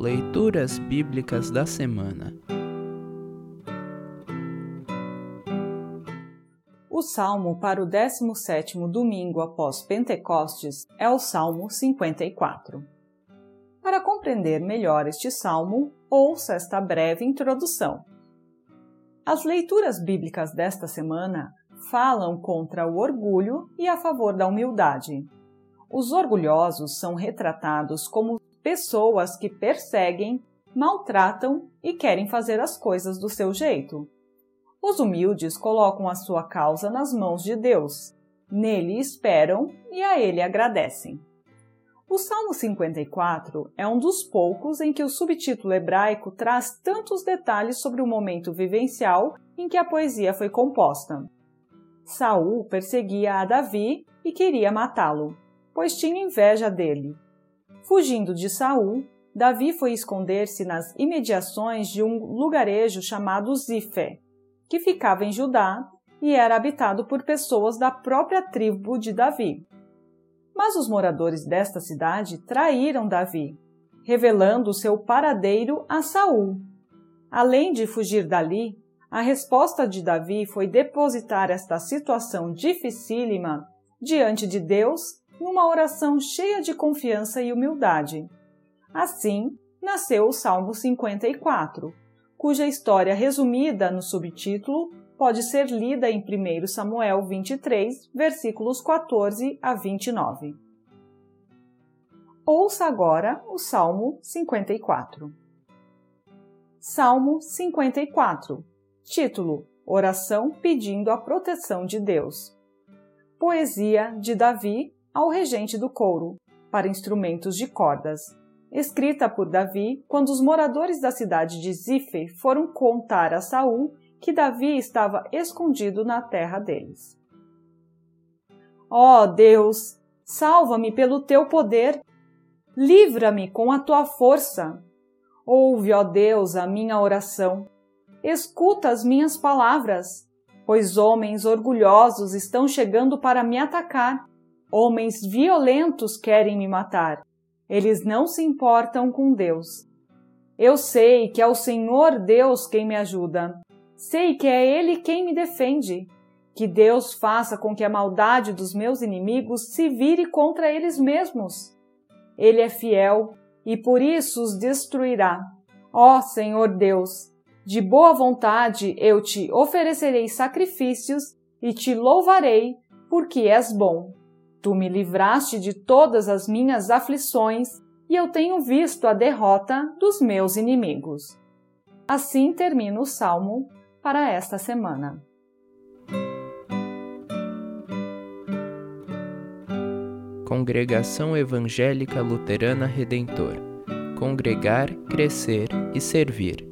Leituras Bíblicas da Semana O salmo para o 17º domingo após Pentecostes é o Salmo 54. Para compreender melhor este salmo, ouça esta breve introdução. As leituras bíblicas desta semana falam contra o orgulho e a favor da humildade. Os orgulhosos são retratados como pessoas que perseguem, maltratam e querem fazer as coisas do seu jeito. Os humildes colocam a sua causa nas mãos de Deus. Nele esperam e a ele agradecem. O Salmo 54 é um dos poucos em que o subtítulo hebraico traz tantos detalhes sobre o momento vivencial em que a poesia foi composta. Saul perseguia a Davi e queria matá-lo, pois tinha inveja dele. Fugindo de Saul, Davi foi esconder-se nas imediações de um lugarejo chamado Zifé, que ficava em Judá e era habitado por pessoas da própria tribo de Davi. Mas os moradores desta cidade traíram Davi, revelando seu paradeiro a Saul. Além de fugir dali, a resposta de Davi foi depositar esta situação dificílima diante de Deus numa oração cheia de confiança e humildade. Assim, nasceu o Salmo 54, cuja história resumida no subtítulo pode ser lida em 1 Samuel 23, versículos 14 a 29. Ouça agora o Salmo 54. Salmo 54. Título: Oração pedindo a proteção de Deus. Poesia de Davi ao regente do couro, para instrumentos de cordas escrita por Davi quando os moradores da cidade de Zife foram contar a Saul que Davi estava escondido na terra deles. Ó oh Deus, salva-me pelo teu poder, livra-me com a tua força. Ouve, ó Deus, a minha oração. Escuta as minhas palavras, pois homens orgulhosos estão chegando para me atacar. Homens violentos querem me matar. Eles não se importam com Deus. Eu sei que é o Senhor Deus quem me ajuda. Sei que é Ele quem me defende. Que Deus faça com que a maldade dos meus inimigos se vire contra eles mesmos. Ele é fiel e por isso os destruirá. Ó Senhor Deus, de boa vontade eu te oferecerei sacrifícios e te louvarei, porque és bom Tu me livraste de todas as minhas aflições e eu tenho visto a derrota dos meus inimigos. Assim termina o salmo para esta semana. Congregação Evangélica Luterana Redentor Congregar, Crescer e Servir.